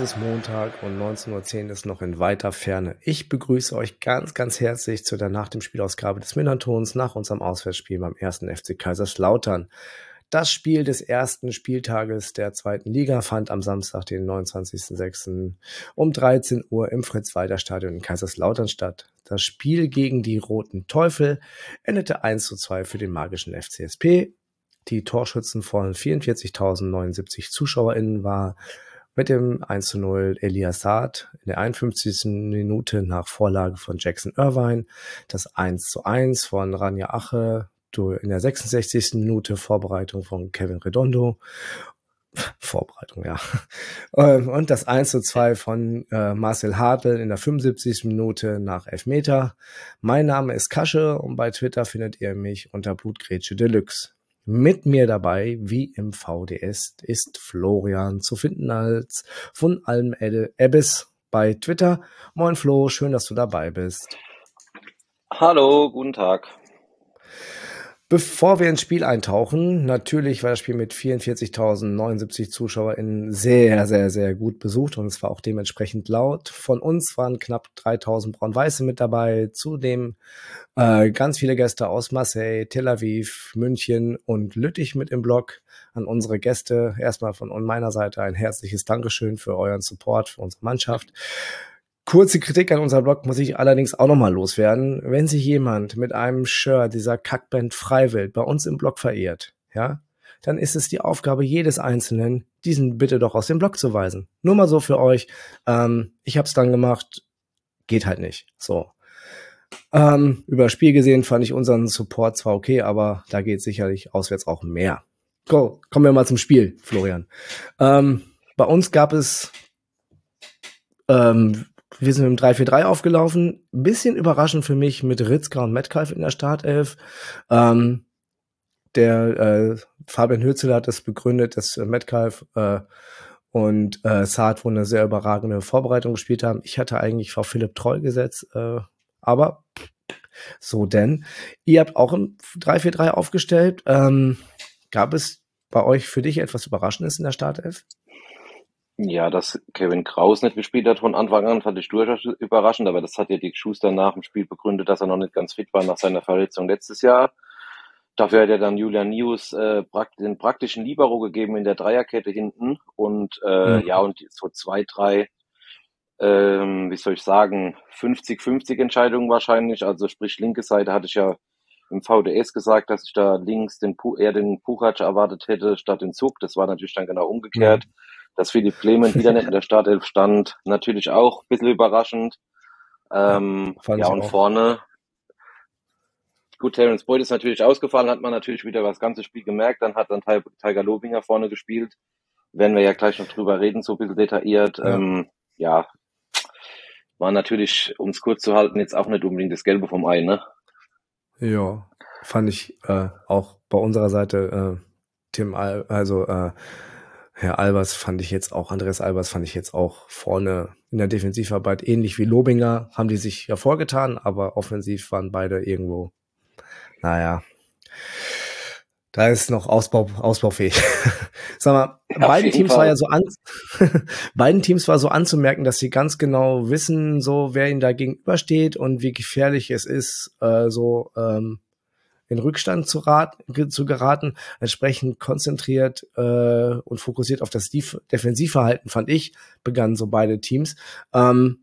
es ist Montag und 19.10 Uhr ist noch in weiter Ferne. Ich begrüße euch ganz, ganz herzlich zu der Nach dem Spielausgabe des Minnantons nach unserem Auswärtsspiel beim ersten FC Kaiserslautern. Das Spiel des ersten Spieltages der zweiten Liga fand am Samstag, den 29.06. um 13 Uhr im Fritz-Walter-Stadion in Kaiserslautern statt. Das Spiel gegen die Roten Teufel endete 1 zu 2 für den magischen FCSP. Die Torschützen von 44.079 ZuschauerInnen war mit dem 1 zu 0 Elias Saad in der 51. Minute nach Vorlage von Jackson Irvine, das 1 zu 1 von Rania Ache in der 66. Minute Vorbereitung von Kevin Redondo. Vorbereitung, ja. Ähm, und das 1 zu 2 von äh, Marcel Hartl in der 75. Minute nach Elfmeter. Mein Name ist Kasche und bei Twitter findet ihr mich unter Blutgrätsche Deluxe. Mit mir dabei, wie im VDS, ist Florian zu finden als von allem Ebbes bei Twitter. Moin Flo, schön, dass du dabei bist. Hallo, guten Tag. Bevor wir ins Spiel eintauchen, natürlich war das Spiel mit 44.079 ZuschauerInnen sehr, sehr, sehr gut besucht und es war auch dementsprechend laut. Von uns waren knapp 3.000 Braun-Weiße mit dabei, zudem äh, ganz viele Gäste aus Marseille, Tel Aviv, München und Lüttich mit im Blog. An unsere Gäste erstmal von meiner Seite ein herzliches Dankeschön für euren Support für unsere Mannschaft. Kurze Kritik an unserem Blog muss ich allerdings auch nochmal loswerden. Wenn sich jemand mit einem Shirt dieser Kackband Freiwild bei uns im Blog verehrt, ja, dann ist es die Aufgabe jedes Einzelnen, diesen bitte doch aus dem Blog zu weisen. Nur mal so für euch. Ähm, ich habe es dann gemacht, geht halt nicht. So. Ähm, über Spiel gesehen fand ich unseren Support zwar okay, aber da geht sicherlich auswärts auch mehr. Go, kommen wir mal zum Spiel, Florian. Ähm, bei uns gab es ähm, wir sind dem 3-4-3 aufgelaufen. Bisschen überraschend für mich mit Ritzka und Metcalf in der Startelf. Ähm, der äh, Fabian Hürzel hat das begründet, dass äh, Metcalf äh, und äh, Saad wohl eine sehr überragende Vorbereitung gespielt haben. Ich hatte eigentlich Frau Philipp treu gesetzt, äh, aber so denn. Ihr habt auch im 3-4-3 aufgestellt. Ähm, gab es bei euch für dich etwas Überraschendes in der Startelf? Ja, dass Kevin Kraus nicht gespielt hat von Anfang an, fand ich durchaus überraschend, aber das hat ja Dick Schuster nach dem Spiel begründet, dass er noch nicht ganz fit war nach seiner Verletzung letztes Jahr. Dafür hat er dann Julian News äh, den praktischen Libero gegeben in der Dreierkette hinten und äh, mhm. ja, und so zwei, drei, ähm, wie soll ich sagen, 50-50 Entscheidungen wahrscheinlich. Also sprich, linke Seite hatte ich ja im VDS gesagt, dass ich da links den eher den Puchac erwartet hätte statt den Zug. Das war natürlich dann genau umgekehrt. Mhm dass Philipp Clement wieder nicht in der Startelf stand, natürlich auch ein bisschen überraschend. Ähm, ja, ja und auch. vorne, gut, Terence Boyd ist natürlich ausgefallen, hat man natürlich wieder das ganze Spiel gemerkt, dann hat dann Tiger Lobinger vorne gespielt, werden wir ja gleich noch drüber reden, so ein bisschen detailliert. Ja, ähm, ja war natürlich, um es kurz zu halten, jetzt auch nicht unbedingt das Gelbe vom Ei, ne? Ja, fand ich äh, auch bei unserer Seite äh, Tim, Al also äh, Herr Albers fand ich jetzt auch, Andreas Albers fand ich jetzt auch vorne in der Defensivarbeit ähnlich wie Lobinger, haben die sich hervorgetan, aber offensiv waren beide irgendwo, naja, da ist noch Ausbau, ausbaufähig. Sag mal, ja, beiden Teams Fall. war ja so an, beiden Teams war so anzumerken, dass sie ganz genau wissen, so wer ihnen da gegenübersteht und wie gefährlich es ist, äh, so ähm, in Rückstand zu, rat, zu geraten. Entsprechend konzentriert äh, und fokussiert auf das Def Defensivverhalten, fand ich, begannen so beide Teams. Ähm,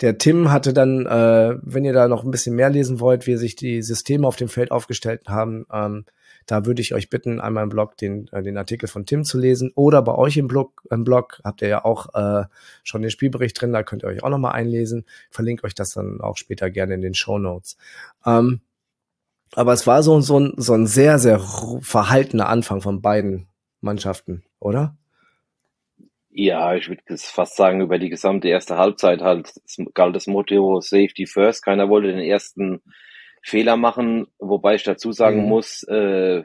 der Tim hatte dann, äh, wenn ihr da noch ein bisschen mehr lesen wollt, wie sich die Systeme auf dem Feld aufgestellt haben, ähm, da würde ich euch bitten, einmal im Blog den, äh, den Artikel von Tim zu lesen oder bei euch im Blog, im Blog habt ihr ja auch äh, schon den Spielbericht drin, da könnt ihr euch auch nochmal einlesen. verlinke euch das dann auch später gerne in den Show Notes. Ähm, aber es war so, so, ein, so ein sehr, sehr verhaltener Anfang von beiden Mannschaften, oder? Ja, ich würde fast sagen, über die gesamte erste Halbzeit halt galt das Motto Safety First. Keiner wollte den ersten Fehler machen, wobei ich dazu sagen mhm. muss, äh,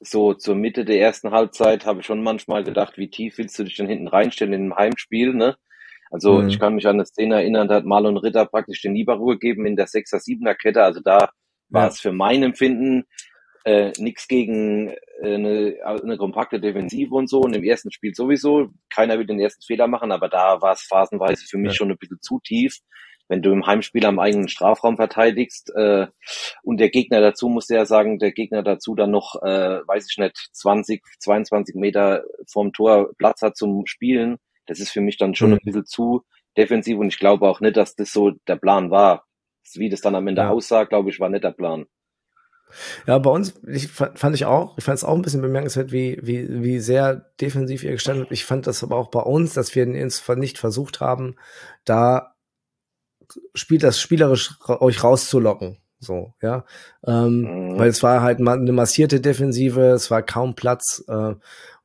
so zur Mitte der ersten Halbzeit habe ich schon manchmal gedacht, wie tief willst du dich denn hinten reinstellen in einem Heimspiel, ne? Also mhm. ich kann mich an eine Szene erinnern, da hat Marlon Ritter praktisch den Libero gegeben in der 6er, 7er Kette. Also da war ja. es für mein Empfinden äh, nichts gegen äh, eine, eine kompakte Defensive und so. Und im ersten Spiel sowieso. Keiner will den ersten Fehler machen, aber da war es phasenweise für mich ja. schon ein bisschen zu tief. Wenn du im Heimspiel am eigenen Strafraum verteidigst äh, und der Gegner dazu, muss ja sagen, der Gegner dazu dann noch, äh, weiß ich nicht, 20, 22 Meter vom Tor Platz hat zum Spielen, das ist für mich dann schon mhm. ein bisschen zu defensiv und ich glaube auch nicht, dass das so der Plan war. Wie das dann am Ende ja. aussah, glaube ich, war nicht der Plan. Ja, bei uns ich, fand ich auch, ich fand es auch ein bisschen bemerkenswert, wie, wie, wie sehr defensiv ihr gestanden habt. Ich fand das aber auch bei uns, dass wir nicht versucht haben, da spielt das spielerisch euch rauszulocken. So, ja. Ähm, mhm. Weil es war halt eine massierte Defensive, es war kaum Platz äh,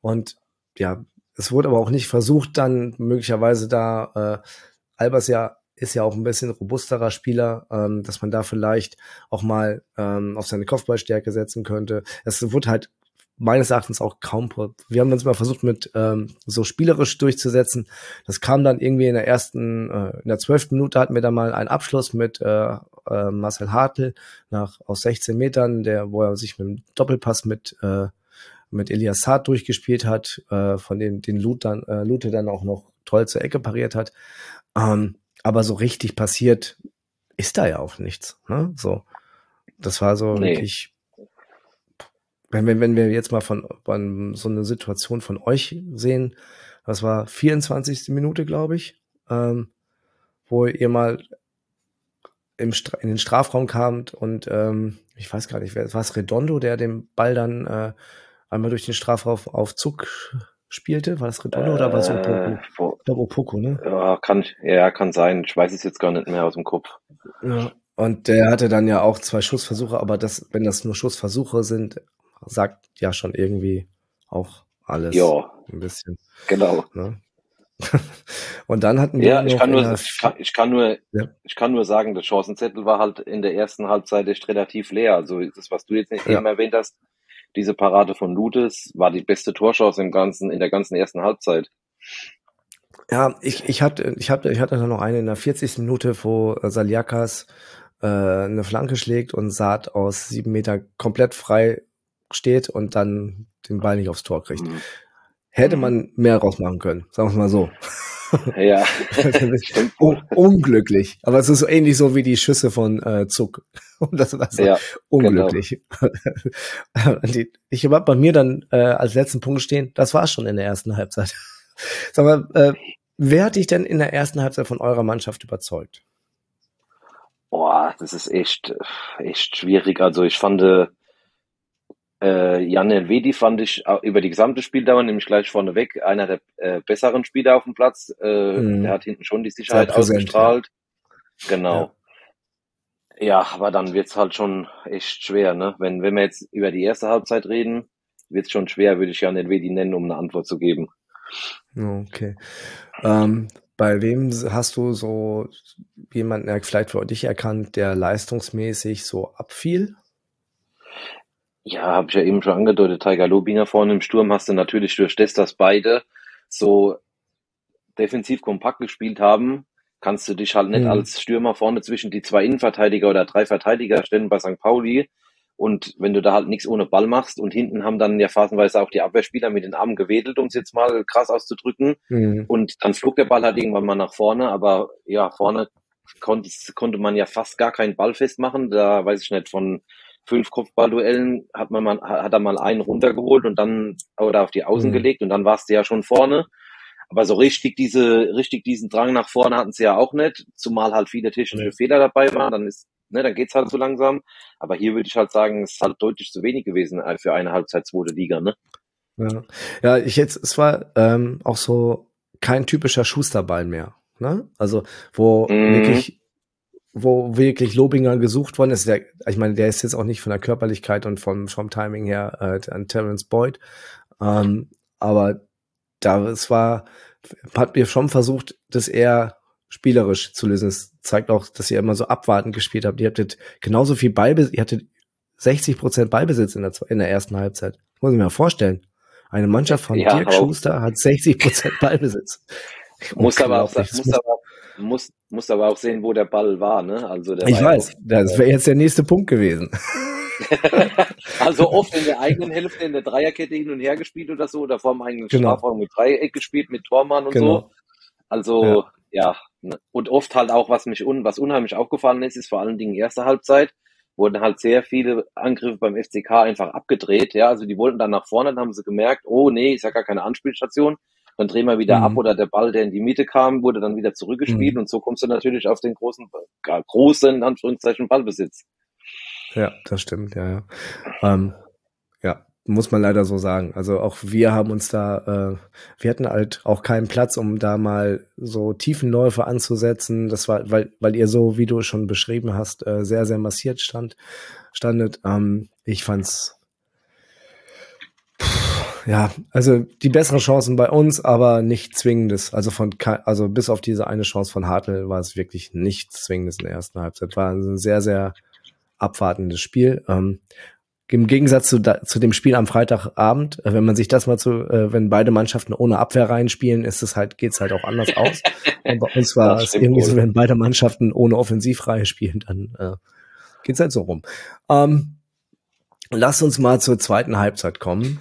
und ja, es wurde aber auch nicht versucht, dann möglicherweise da äh, Albers ja ist ja auch ein bisschen robusterer Spieler, ähm, dass man da vielleicht auch mal ähm, auf seine Kopfballstärke setzen könnte. Es wurde halt meines Erachtens auch kaum. Wir haben uns mal versucht, mit ähm, so spielerisch durchzusetzen. Das kam dann irgendwie in der ersten, äh, in der zwölften Minute hatten wir da mal einen Abschluss mit äh, äh, Marcel Hartl nach aus 16 Metern, der, wo er sich mit dem Doppelpass mit äh, mit Elias Saad durchgespielt hat, äh, von dem den Lut dann, äh, Lute dann auch noch toll zur Ecke pariert hat. Ähm, aber so richtig passiert ist da ja auch nichts. Ne? So, das war so nee. wirklich. Wenn, wenn, wenn wir jetzt mal von, von so eine Situation von euch sehen, das war 24. Minute, glaube ich, ähm, wo ihr mal im Stra in den Strafraum kamt und ähm, ich weiß gar nicht, wer war es Redondo, der den Ball dann äh, einmal durch den Strafraum auf Zug spielte? War das Redondo äh, oder war es Opoko? Ich glaube Opoko, ne? Ja kann, ja, kann sein. Ich weiß es jetzt gar nicht mehr aus dem Kopf. Ja. Und der hatte dann ja auch zwei Schussversuche, aber das, wenn das nur Schussversuche sind, sagt ja schon irgendwie auch alles. Ja. Ein bisschen. Genau. Ne? und dann hatten wir. Ja, ich kann, nur, ich, kann, ich, kann nur, ja. ich kann nur sagen, der Chancenzettel war halt in der ersten Halbzeit echt relativ leer. Also das, was du jetzt nicht ja. eben erwähnt hast, diese Parade von Lutes war die beste Torchance im ganzen, in der ganzen ersten Halbzeit. Ja, ich, ich hatte, ich hatte, ich hatte noch eine in der 40. Minute, wo Saliakas äh, eine Flanke schlägt und Saat aus sieben Meter komplett frei steht und dann den Ball nicht aufs Tor kriegt. Mhm. Hätte man mehr rausmachen können, sagen wir mal so. Ja. Un unglücklich. Aber es ist so ähnlich so wie die Schüsse von äh, Zuck. Und das war so ja, unglücklich. Genau. ich habe bei mir dann äh, als letzten Punkt stehen, das war schon in der ersten Halbzeit. Sag mal, äh, wer hat dich denn in der ersten Halbzeit von eurer Mannschaft überzeugt? Boah, das ist echt, echt schwierig. Also ich fand, äh, äh, Jan Elvedi fand ich über die gesamte Spieldauer, nämlich gleich vorneweg, einer der äh, besseren Spieler auf dem Platz. Äh, mhm. Der hat hinten schon die Sicherheit präsent, ausgestrahlt. Ja. Genau. Ja. ja, aber dann wird's halt schon echt schwer, ne? Wenn, wenn wir jetzt über die erste Halbzeit reden, wird's schon schwer, würde ich Jan Elvedi nennen, um eine Antwort zu geben. Okay. Ähm, bei wem hast du so jemanden vielleicht für dich erkannt, der leistungsmäßig so abfiel? Ja, habe ich ja eben schon angedeutet. Tiger Lobinger vorne im Sturm hast du natürlich durch das, dass beide so defensiv kompakt gespielt haben, kannst du dich halt nicht mhm. als Stürmer vorne zwischen die zwei Innenverteidiger oder drei Verteidiger stellen bei St. Pauli. Und wenn du da halt nichts ohne Ball machst und hinten haben dann ja phasenweise auch die Abwehrspieler mit den Armen gewedelt, um es jetzt mal krass auszudrücken. Mhm. Und dann flog der Ball halt irgendwann mal nach vorne, aber ja, vorne konnte, konnte man ja fast gar keinen Ball festmachen. Da weiß ich nicht, von fünf Kopfballduellen hat man mal, hat er mal einen runtergeholt und dann oder auf die Außen mhm. gelegt und dann warst du ja schon vorne. Aber so richtig diese, richtig diesen Drang nach vorne hatten sie ja auch nicht, zumal halt viele technische Fehler dabei waren, dann ist, ne, dann geht's halt so langsam. Aber hier würde ich halt sagen, es ist halt deutlich zu wenig gewesen äh, für eine Halbzeit zweite Liga, ne? Ja, ja ich jetzt, es war ähm, auch so kein typischer Schusterball mehr. Ne? Also, wo mhm. wirklich wo wirklich Lobinger gesucht worden ist. Der, ich meine, der ist jetzt auch nicht von der Körperlichkeit und vom, vom Timing her äh, an Terence Boyd. Ähm, aber da es war, hat mir schon versucht, das eher spielerisch zu lösen. Es zeigt auch, dass ihr immer so abwartend gespielt habt. Ihr hattet genauso viel Ballbesitz, ihr hattet 60 Prozent Ballbesitz in der, in der ersten Halbzeit. Muss ich mir mal vorstellen. Eine Mannschaft von ja, Dirk Schuster hat 60 Prozent Ballbesitz. Muss aber, auch, muss, aber, muss, muss aber auch sehen, wo der Ball war. Ne? Also der ich weiß, das wäre jetzt der nächste Punkt gewesen. also oft in der eigenen Hälfte in der Dreierkette hin und her gespielt oder so, oder vor dem eigenen genau. Strafraum mit Dreieck gespielt, mit Tormann und genau. so. Also ja. ja. Ne. Und oft halt auch, was mich un, was unheimlich aufgefallen ist, ist vor allen Dingen erste Halbzeit, wurden halt sehr viele Angriffe beim FCK einfach abgedreht. Ja, also die wollten dann nach vorne, dann haben sie gemerkt, oh nee, ich sag gar keine Anspielstation. Dann drehen wir wieder mhm. ab oder der Ball, der in die Mitte kam, wurde dann wieder zurückgespielt mhm. und so kommst du natürlich auf den großen, großen, Anführungszeichen, Ballbesitz. Ja, das stimmt, ja, ja. Ähm, ja, muss man leider so sagen. Also auch wir haben uns da, äh, wir hatten halt auch keinen Platz, um da mal so Tiefenläufe anzusetzen. Das war, weil, weil ihr so, wie du schon beschrieben hast, äh, sehr, sehr massiert stand, standet. Ähm, ich fand's ja, also die besseren Chancen bei uns, aber nicht zwingendes. Also von also bis auf diese eine Chance von Hartl war es wirklich nichts zwingendes in der ersten Halbzeit. War ein sehr, sehr abwartendes Spiel. Ähm, Im Gegensatz zu, zu dem Spiel am Freitagabend, äh, wenn man sich das mal zu, äh, wenn beide Mannschaften ohne Abwehr reinspielen, ist es halt, geht's halt auch anders aus. Und bei uns war es irgendwie so, wenn beide Mannschaften ohne Offensivreihe spielen, dann äh, geht's halt so rum. Ähm, lass uns mal zur zweiten Halbzeit kommen.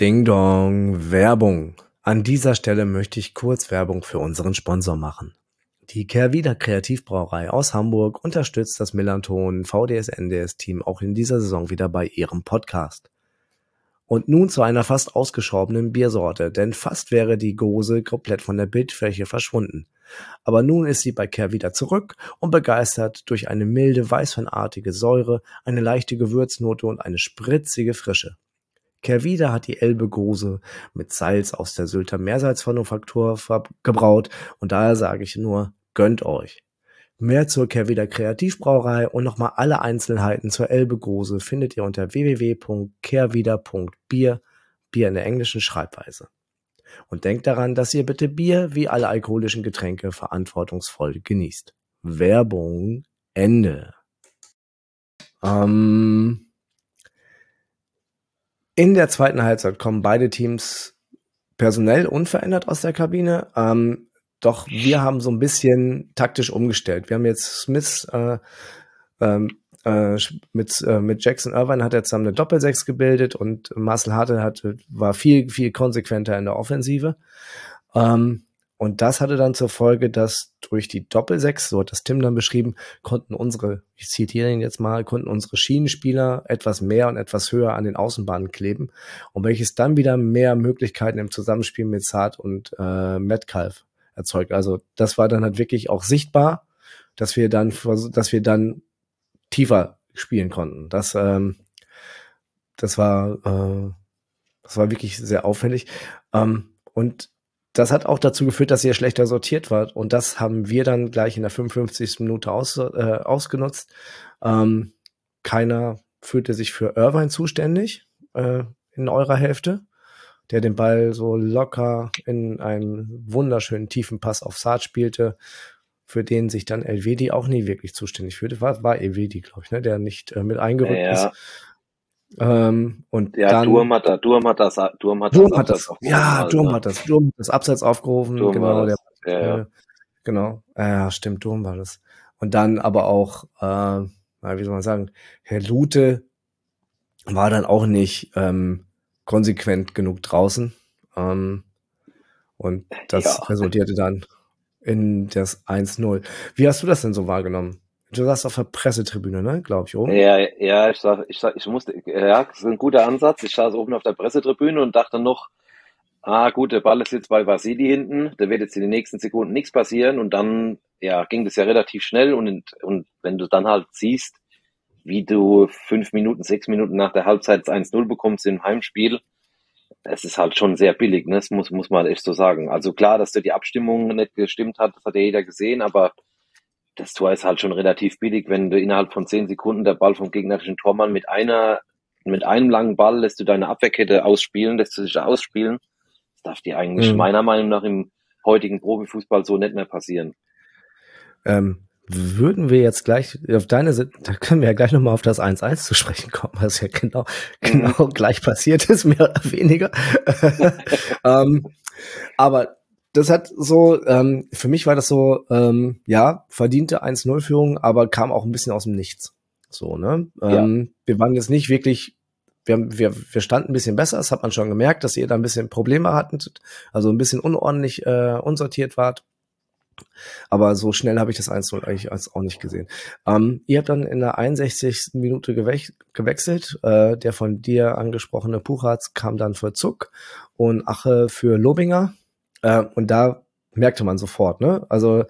Ding Dong, Werbung. An dieser Stelle möchte ich kurz Werbung für unseren Sponsor machen. Die Kehrwieder Kreativbrauerei aus Hamburg unterstützt das Millanton VDS-NDS-Team auch in dieser Saison wieder bei ihrem Podcast. Und nun zu einer fast ausgeschobenen Biersorte, denn fast wäre die Gose komplett von der Bildfläche verschwunden. Aber nun ist sie bei wieder zurück und begeistert durch eine milde, weißweinartige Säure, eine leichte Gewürznote und eine spritzige Frische. Kervida hat die Elbe Gose mit Salz aus der Sylter Meersalzmanufaktur gebraut und daher sage ich nur, Gönnt euch! Mehr zur Kehrwieder Kreativbrauerei und nochmal alle Einzelheiten zur Elbe Grose findet ihr unter www.kehrwieder.bier, Bier in der englischen Schreibweise. Und denkt daran, dass ihr bitte Bier wie alle alkoholischen Getränke verantwortungsvoll genießt. Werbung Ende. Ähm, in der zweiten Halbzeit kommen beide Teams personell unverändert aus der Kabine. Ähm, doch wir haben so ein bisschen taktisch umgestellt. Wir haben jetzt Smith äh, ähm, äh, mit, äh, mit Jackson Irvine hat er zusammen eine Doppelsechs gebildet und Marcel Harte hat, war viel, viel konsequenter in der Offensive. Ähm, und das hatte dann zur Folge, dass durch die Doppelsechs, so hat das Tim dann beschrieben, konnten unsere, ich zitiere ihn jetzt mal, konnten unsere Schienenspieler etwas mehr und etwas höher an den Außenbahnen kleben. Und welches dann wieder mehr Möglichkeiten im Zusammenspiel mit Saad und äh, Metcalf erzeugt. Also das war dann halt wirklich auch sichtbar, dass wir dann, dass wir dann tiefer spielen konnten. Das, ähm, das war, äh, das war wirklich sehr auffällig. Ähm, und das hat auch dazu geführt, dass ihr schlechter sortiert wart. Und das haben wir dann gleich in der 55. Minute aus, äh, ausgenutzt. Ähm, keiner fühlte sich für Irvine zuständig äh, in eurer Hälfte der den Ball so locker in einen wunderschönen tiefen Pass auf Saad spielte, für den sich dann Elvedi auch nie wirklich zuständig fühlte. War, war Elvedi, glaube ich, ne, der nicht äh, mit eingerückt ja. ist. Ähm, und ja, dann, Durm hat, da, Durm hat das, Durm hat Durm das, hat das ja, Durm ne? hat das, Durm hat das Abseits aufgerufen, Durm genau, der, ja, ja. Äh, genau, ja, stimmt, Durm war das. Und dann aber auch, äh, wie soll man sagen, Herr Lute war dann auch nicht, ähm, konsequent genug draußen. Ähm, und das ja. resultierte dann in das 1-0. Wie hast du das denn so wahrgenommen? Du saßt auf der Pressetribüne, ne, glaube ich, oben. Ja, ja, ich sag, ich sag, ich musste, ja, das ist ein guter Ansatz. Ich saß oben auf der Pressetribüne und dachte noch, ah, gut, der Ball ist jetzt bei Vasili hinten, da wird jetzt in den nächsten Sekunden nichts passieren und dann, ja, ging das ja relativ schnell und, und wenn du dann halt siehst, wie du fünf Minuten, sechs Minuten nach der Halbzeit 1-0 bekommst im Heimspiel, es ist halt schon sehr billig, ne? Das muss, muss man echt so sagen. Also klar, dass da die Abstimmung nicht gestimmt hat, das hat ja jeder gesehen, aber das Tor ist halt schon relativ billig, wenn du innerhalb von zehn Sekunden der Ball vom gegnerischen Tormann mit einer, mit einem langen Ball lässt du deine Abwehrkette ausspielen, lässt du dich da ausspielen. Das darf dir eigentlich mhm. meiner Meinung nach im heutigen Profifußball so nicht mehr passieren. Ähm, würden wir jetzt gleich auf deine Seite, da können wir ja gleich nochmal auf das 1-1 zu sprechen kommen, was ja genau, genau mhm. gleich passiert ist, mehr oder weniger. ähm, Aber das hat so, ähm, für mich war das so, ähm, ja, verdiente 1-0-Führung, aber kam auch ein bisschen aus dem Nichts. So, ne? Ähm, ja. Wir waren jetzt nicht wirklich, wir, wir, wir standen ein bisschen besser, das hat man schon gemerkt, dass ihr da ein bisschen Probleme hattet, also ein bisschen unordentlich, äh, unsortiert wart. Aber so schnell habe ich das 1-0 eigentlich als auch nicht gesehen. Ähm, ihr habt dann in der 61. Minute gewech gewechselt. Äh, der von dir angesprochene Puchatz kam dann für Zuck und Ache für Lobinger. Äh, und da merkte man sofort, ne? Also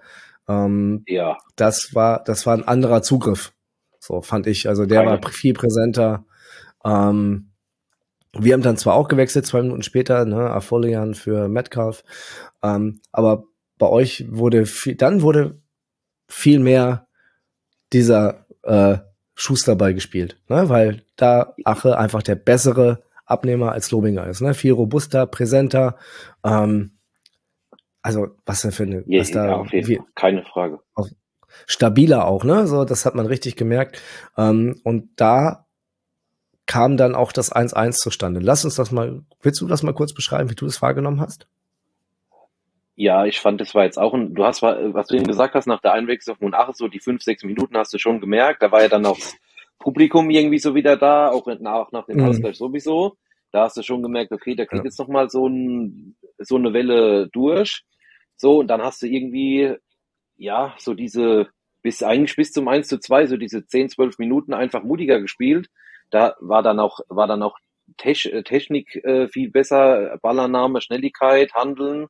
ähm, ja. das war das war ein anderer Zugriff. So fand ich. Also der Keine. war viel präsenter. Ähm, wir haben dann zwar auch gewechselt, zwei Minuten später, ne, Afolian für Metcalf, ähm, aber bei euch wurde viel, dann wurde viel mehr dieser äh, Schusterball gespielt, ne? weil da Ache einfach der bessere Abnehmer als Lobinger ist, ne? Viel robuster, präsenter. Ähm, also was denn für eine, ja, was da, ja, auf jeden wie, Fall. keine Frage. Auch, stabiler auch, ne? So, das hat man richtig gemerkt. Ähm, und da kam dann auch das 1-1 zustande. Lass uns das mal, willst du das mal kurz beschreiben, wie du das wahrgenommen hast? Ja, ich fand, das war jetzt auch ein, du hast, was du eben gesagt hast, nach der Einwechslung von Ach, so die fünf, sechs Minuten hast du schon gemerkt, da war ja dann auch das Publikum irgendwie so wieder da, auch nach, nach dem mhm. Ausgleich sowieso. Da hast du schon gemerkt, okay, da kriegt ja. jetzt noch mal so, ein, so eine Welle durch. So, und dann hast du irgendwie, ja, so diese, bis eigentlich bis zum 1 zu 2, so diese 10, 12 Minuten einfach mutiger gespielt. Da war dann auch, war dann auch Technik äh, viel besser, Ballannahme, Schnelligkeit, Handeln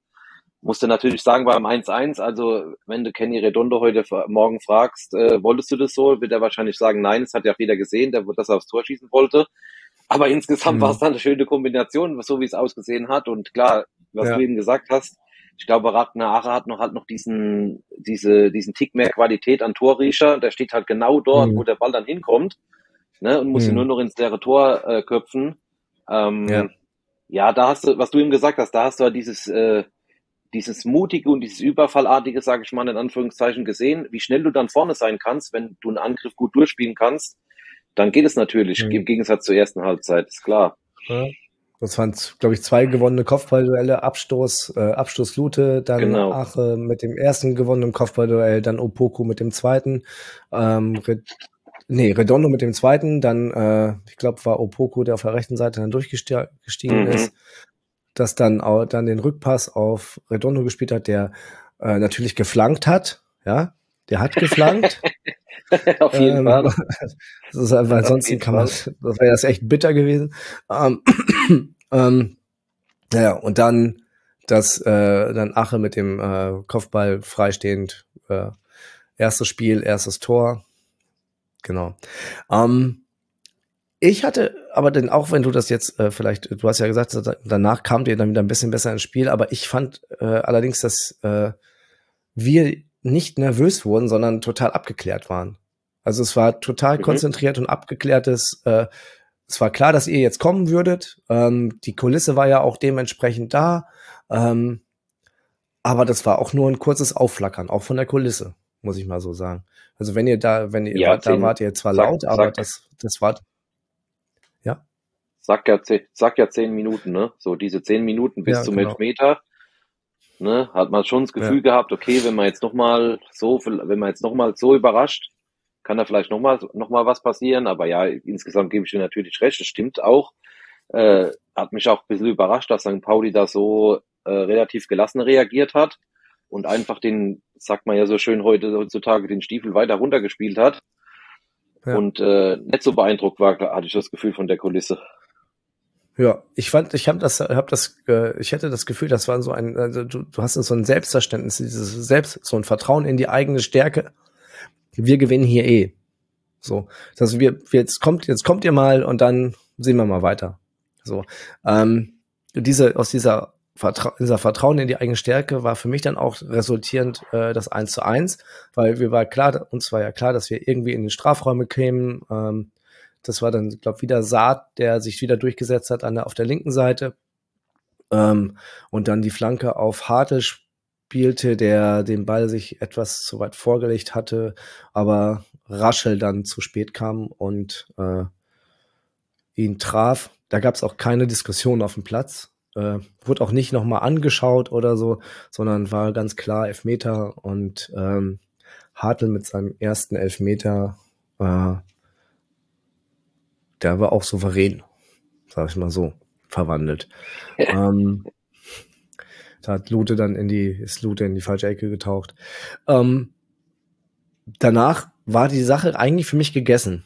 musste natürlich sagen beim 1-1, also wenn du Kenny Redondo heute morgen fragst, äh, wolltest du das so, wird er wahrscheinlich sagen, nein, das hat ja auch jeder gesehen, der dass er aufs Tor schießen wollte. Aber insgesamt mhm. war es dann eine schöne Kombination, so wie es ausgesehen hat. Und klar, was ja. du eben gesagt hast, ich glaube, Ragnar Ache hat noch halt noch diesen, diese, diesen Tick mehr Qualität an Torriecher. Der steht halt genau dort, mhm. wo der Ball dann hinkommt, ne, und muss mhm. ihn nur noch ins leere Tor äh, köpfen. Ähm, ja. ja, da hast du, was du eben gesagt hast, da hast du halt dieses, äh, dieses mutige und dieses überfallartige, sage ich mal in Anführungszeichen, gesehen, wie schnell du dann vorne sein kannst, wenn du einen Angriff gut durchspielen kannst, dann geht es natürlich, mhm. im Gegensatz zur ersten Halbzeit, ist klar. Ja. Das waren, glaube ich, zwei gewonnene Kopfballduelle, Abstoß, äh, Abstoß Lute, dann genau. Ache mit dem ersten gewonnenen Kopfballduell, dann Opoku mit dem zweiten, ähm, Red, nee, Redondo mit dem zweiten, dann, äh, ich glaube, war Opoku, der auf der rechten Seite dann durchgestiegen mhm. ist das dann auch dann den Rückpass auf Redondo gespielt hat, der äh, natürlich geflankt hat, ja, der hat geflankt. auf jeden ähm, Fall. Das ist einfach, ansonsten kann man, das wäre das echt bitter gewesen. Ähm, ähm, ja, und dann das, äh, dann Ache mit dem äh, Kopfball freistehend, äh, erstes Spiel, erstes Tor. Genau. Ähm, ich hatte aber dann auch, wenn du das jetzt äh, vielleicht, du hast ja gesagt, danach kam dir dann wieder ein bisschen besser ins Spiel, aber ich fand äh, allerdings, dass äh, wir nicht nervös wurden, sondern total abgeklärt waren. Also es war total mhm. konzentriert und abgeklärtes. Äh, es war klar, dass ihr jetzt kommen würdet. Ähm, die Kulisse war ja auch dementsprechend da. Ähm, aber das war auch nur ein kurzes Aufflackern, auch von der Kulisse, muss ich mal so sagen. Also wenn ihr da, wenn ihr ja, da wart ihr zwar sag, laut, aber sag. das, das war sag ja, sag ja zehn Minuten, ne? So diese zehn Minuten bis ja, zum genau. Elfmeter, ne? Hat man schon das Gefühl ja. gehabt, okay, wenn man jetzt nochmal so, wenn man jetzt nochmal so überrascht, kann da vielleicht nochmal noch mal was passieren, aber ja, insgesamt gebe ich dir natürlich recht, das stimmt auch. Äh, hat mich auch ein bisschen überrascht, dass St. Pauli da so äh, relativ gelassen reagiert hat und einfach den, sagt man ja so schön heute heutzutage, den Stiefel weiter runtergespielt hat. Ja. Und äh, nicht so beeindruckt war, hatte ich das Gefühl von der Kulisse. Ja, ich fand, ich habe das, hab das, äh, ich hätte das Gefühl, das war so ein, also du, du hast so ein Selbstverständnis, dieses Selbst, so ein Vertrauen in die eigene Stärke. Wir gewinnen hier eh. So, also wir, jetzt kommt, jetzt kommt ihr mal und dann sehen wir mal weiter. So, ähm, diese aus dieser Vertra dieser Vertrauen in die eigene Stärke war für mich dann auch resultierend äh, das 1 zu 1, weil wir war klar, uns war ja klar, dass wir irgendwie in den Strafräume kämen, ähm, das war dann, glaube wieder Saat, der sich wieder durchgesetzt hat an der, auf der linken Seite. Ähm, und dann die Flanke auf Hartl spielte, der den Ball sich etwas zu weit vorgelegt hatte, aber Raschel dann zu spät kam und äh, ihn traf. Da gab es auch keine Diskussion auf dem Platz. Äh, wurde auch nicht nochmal angeschaut oder so, sondern war ganz klar Elfmeter und ähm, Hartl mit seinem ersten Elfmeter, äh, der war auch souverän, sag ich mal so, verwandelt. ähm, da hat Lute dann in die, ist Lute in die falsche Ecke getaucht. Ähm, danach war die Sache eigentlich für mich gegessen.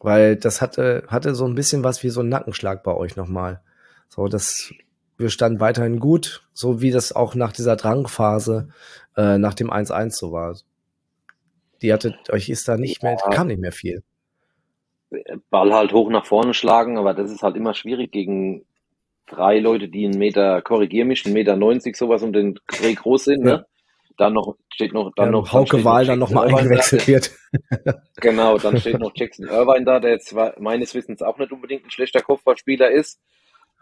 Weil das hatte, hatte so ein bisschen was wie so ein Nackenschlag bei euch nochmal. So, das, wir standen weiterhin gut, so wie das auch nach dieser Drangphase, äh, nach dem 1-1 so war. Die hattet, euch ist da nicht mehr, kam nicht mehr viel. Ball halt hoch nach vorne schlagen, aber das ist halt immer schwierig gegen drei Leute, die einen Meter, korrigier mich, einen Meter 90 sowas um den Dreh groß sind, ne? ja. Dann noch, steht noch, dann ja, noch. Hauke Wahl dann nochmal eingewechselt wird. genau, dann steht noch Jackson Irvine da, der jetzt meines Wissens auch nicht unbedingt ein schlechter Kopfballspieler ist.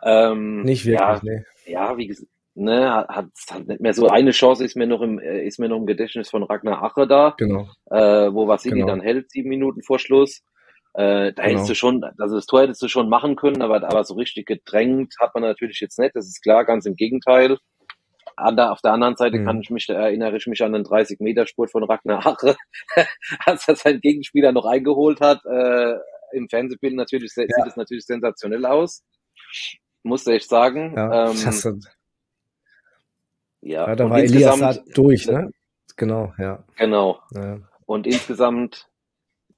Ähm, nicht wirklich, ja, nee. Ja, wie gesagt, ne, hat, hat nicht mehr so eine Chance ist mir noch im, äh, ist mir noch im Gedächtnis von Ragnar Ache da. Genau. Äh, wo Vassili genau. dann hält, sieben Minuten vor Schluss. Äh, da genau. hättest du schon, also das Tor hättest du schon machen können, aber, aber so richtig gedrängt hat man natürlich jetzt nicht, das ist klar, ganz im Gegenteil. An der, auf der anderen Seite mhm. kann ich mich, erinnere ich mich an den 30-Meter-Spurt von Ragnar Ache, als er seinen Gegenspieler noch eingeholt hat. Äh, Im Fernsehbild natürlich ja. sieht es natürlich sensationell aus. Musste ich sagen. Ja, ähm, ja, ja da war Elias durch, ne? Genau, ja. Genau. Ja. Und insgesamt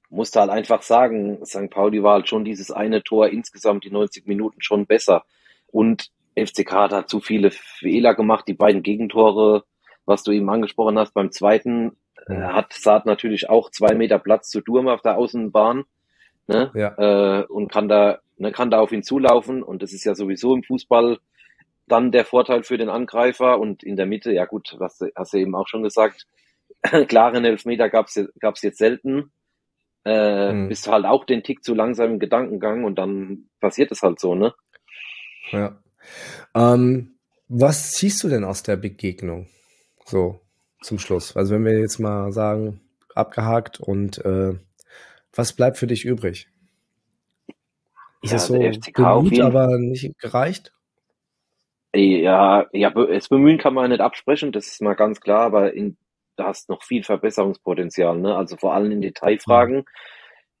musste halt einfach sagen, St. Pauli war halt schon dieses eine Tor insgesamt die 90 Minuten schon besser. Und FCK hat halt zu viele Fehler gemacht. Die beiden Gegentore, was du eben angesprochen hast, beim zweiten äh, hat Saad natürlich auch zwei Meter Platz zu Durm auf der Außenbahn. Ne? Ja. Äh, und kann da, ne, kann da auf ihn zulaufen. Und das ist ja sowieso im Fußball dann der Vorteil für den Angreifer. Und in der Mitte, ja gut, was hast du eben auch schon gesagt, klaren Elfmeter gab es jetzt selten äh, mhm. bist halt auch den Tick zu langsam im Gedankengang und dann passiert es halt so, ne? Ja. Ähm, was ziehst du denn aus der Begegnung? So, zum Schluss. Also wenn wir jetzt mal sagen, abgehakt und äh, was bleibt für dich übrig? Ist ja, es so bemüht, aber nicht gereicht? Ja, ja, das Bemühen kann man nicht absprechen, das ist mal ganz klar, aber in da hast noch viel Verbesserungspotenzial, ne? Also vor allem in Detailfragen.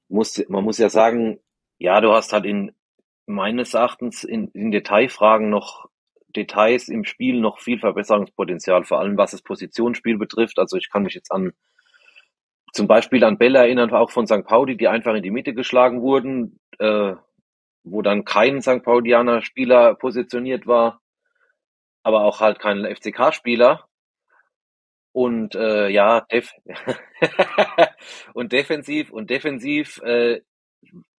Muss, man muss ja sagen, ja, du hast halt in meines Erachtens in, in Detailfragen noch Details im Spiel noch viel Verbesserungspotenzial, vor allem was das Positionsspiel betrifft. Also ich kann mich jetzt an zum Beispiel an Bälle erinnern, auch von St. Pauli, die einfach in die Mitte geschlagen wurden, äh, wo dann kein St. Paulianer Spieler positioniert war, aber auch halt kein FCK-Spieler. Und äh, ja, def und defensiv und defensiv äh,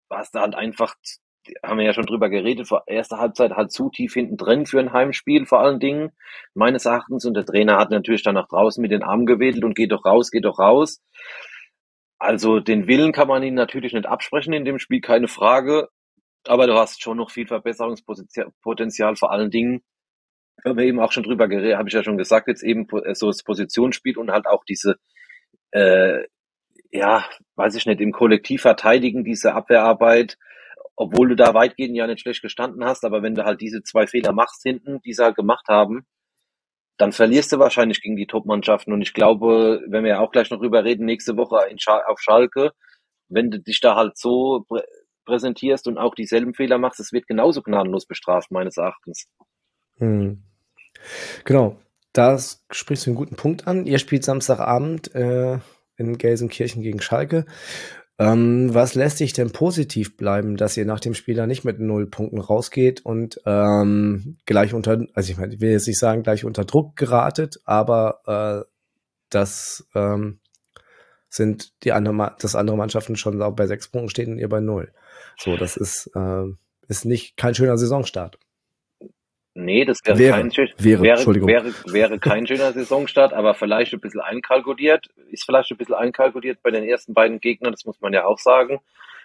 war es da halt einfach, haben wir ja schon drüber geredet, vor erster Halbzeit halt zu tief hinten drin für ein Heimspiel vor allen Dingen, meines Erachtens. Und der Trainer hat natürlich dann nach draußen mit den Armen gewedelt und geht doch raus, geht doch raus. Also den Willen kann man ihnen natürlich nicht absprechen in dem Spiel, keine Frage. Aber du hast schon noch viel Verbesserungspotenzial, vor allen Dingen haben wir eben auch schon drüber geredet, habe ich ja schon gesagt, jetzt eben äh, so das Positionsspiel und halt auch diese, äh, ja, weiß ich nicht, im Kollektiv verteidigen, diese Abwehrarbeit, obwohl du da weitgehend ja nicht schlecht gestanden hast, aber wenn du halt diese zwei Fehler machst hinten, die sie halt gemacht haben, dann verlierst du wahrscheinlich gegen die Top-Mannschaften. Und ich glaube, wenn wir ja auch gleich noch drüber reden, nächste Woche Schal auf Schalke, wenn du dich da halt so prä präsentierst und auch dieselben Fehler machst, es wird genauso gnadenlos bestraft, meines Erachtens. Hm. Genau, da sprichst du einen guten Punkt an. Ihr spielt Samstagabend äh, in Gelsenkirchen gegen Schalke. Ähm, was lässt sich denn positiv bleiben, dass ihr nach dem Spiel da nicht mit null Punkten rausgeht und ähm, gleich unter, also ich meine, ich will jetzt nicht sagen, gleich unter Druck geratet, aber äh, das ähm, sind die andere, dass andere Mannschaften schon bei sechs Punkten stehen und ihr bei null. So, das ist, äh, ist nicht kein schöner Saisonstart. Nee, das wäre, wäre kein, wäre, wäre, wäre, wäre kein schöner Saisonstart, aber vielleicht ein bisschen einkalkuliert, ist vielleicht ein bisschen einkalkuliert bei den ersten beiden Gegnern, das muss man ja auch sagen.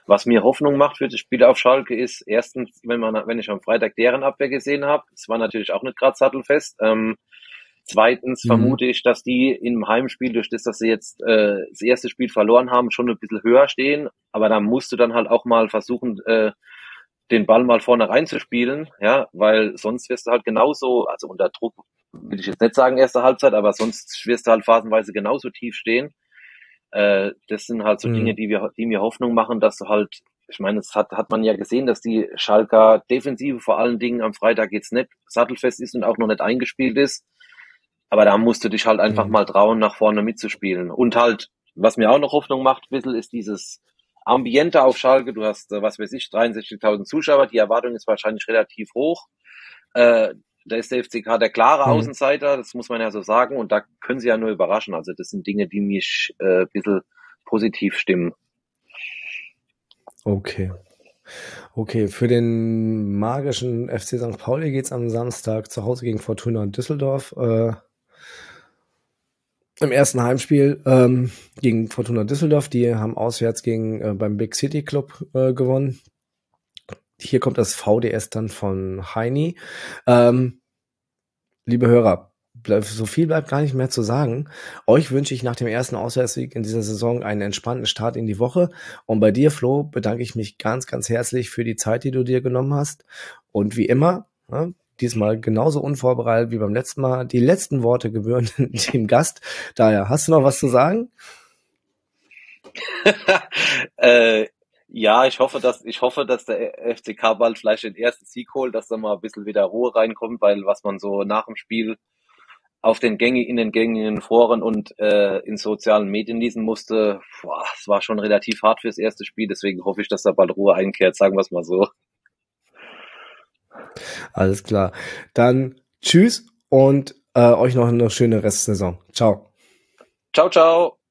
Was mir Hoffnung macht für das Spiel auf Schalke ist, erstens, wenn man, wenn ich am Freitag deren Abwehr gesehen habe, es war natürlich auch nicht gerade sattelfest. Ähm, zweitens mhm. vermute ich, dass die im Heimspiel, durch das, dass sie jetzt äh, das erste Spiel verloren haben, schon ein bisschen höher stehen. Aber da musst du dann halt auch mal versuchen, äh, den Ball mal vorne reinzuspielen, ja, weil sonst wirst du halt genauso, also unter Druck will ich jetzt nicht sagen erste Halbzeit, aber sonst wirst du halt phasenweise genauso tief stehen. Äh, das sind halt so mhm. Dinge, die wir, die mir Hoffnung machen, dass du halt, ich meine, es hat, hat man ja gesehen, dass die Schalker Defensive vor allen Dingen am Freitag jetzt nicht sattelfest ist und auch noch nicht eingespielt ist. Aber da musst du dich halt einfach mhm. mal trauen, nach vorne mitzuspielen. Und halt, was mir auch noch Hoffnung macht, ein bisschen, ist dieses Ambiente auf Schalke. Du hast, äh, was weiß ich, 63.000 Zuschauer. Die Erwartung ist wahrscheinlich relativ hoch. Äh, da ist der FCK der klare mhm. Außenseiter, das muss man ja so sagen. Und da können sie ja nur überraschen. Also das sind Dinge, die mich äh, ein bisschen positiv stimmen. Okay. Okay, für den magischen FC St. Pauli geht's am Samstag zu Hause gegen Fortuna und Düsseldorf. Äh, Im ersten Heimspiel ähm, gegen Fortuna Düsseldorf, die haben auswärts gegen äh, beim Big City Club äh, gewonnen. Hier kommt das VDS dann von Heini. Ähm, liebe Hörer, so viel bleibt gar nicht mehr zu sagen. Euch wünsche ich nach dem ersten Auswärtssieg in dieser Saison einen entspannten Start in die Woche. Und bei dir, Flo, bedanke ich mich ganz, ganz herzlich für die Zeit, die du dir genommen hast. Und wie immer, ja, diesmal genauso unvorbereitet wie beim letzten Mal. Die letzten Worte gebühren dem Gast. Daher, hast du noch was zu sagen? äh, ja, ich hoffe, dass ich hoffe, dass der FCK bald vielleicht den ersten Sieg holt, dass da mal ein bisschen wieder Ruhe reinkommt, weil was man so nach dem Spiel auf den Gängen, in den gängigen Foren und äh, in sozialen Medien lesen musste, boah, es war schon relativ hart fürs erste Spiel, deswegen hoffe ich, dass da bald Ruhe einkehrt, sagen wir es mal so. Alles klar. Dann tschüss und äh, euch noch eine schöne Restsaison. Ciao. Ciao, ciao.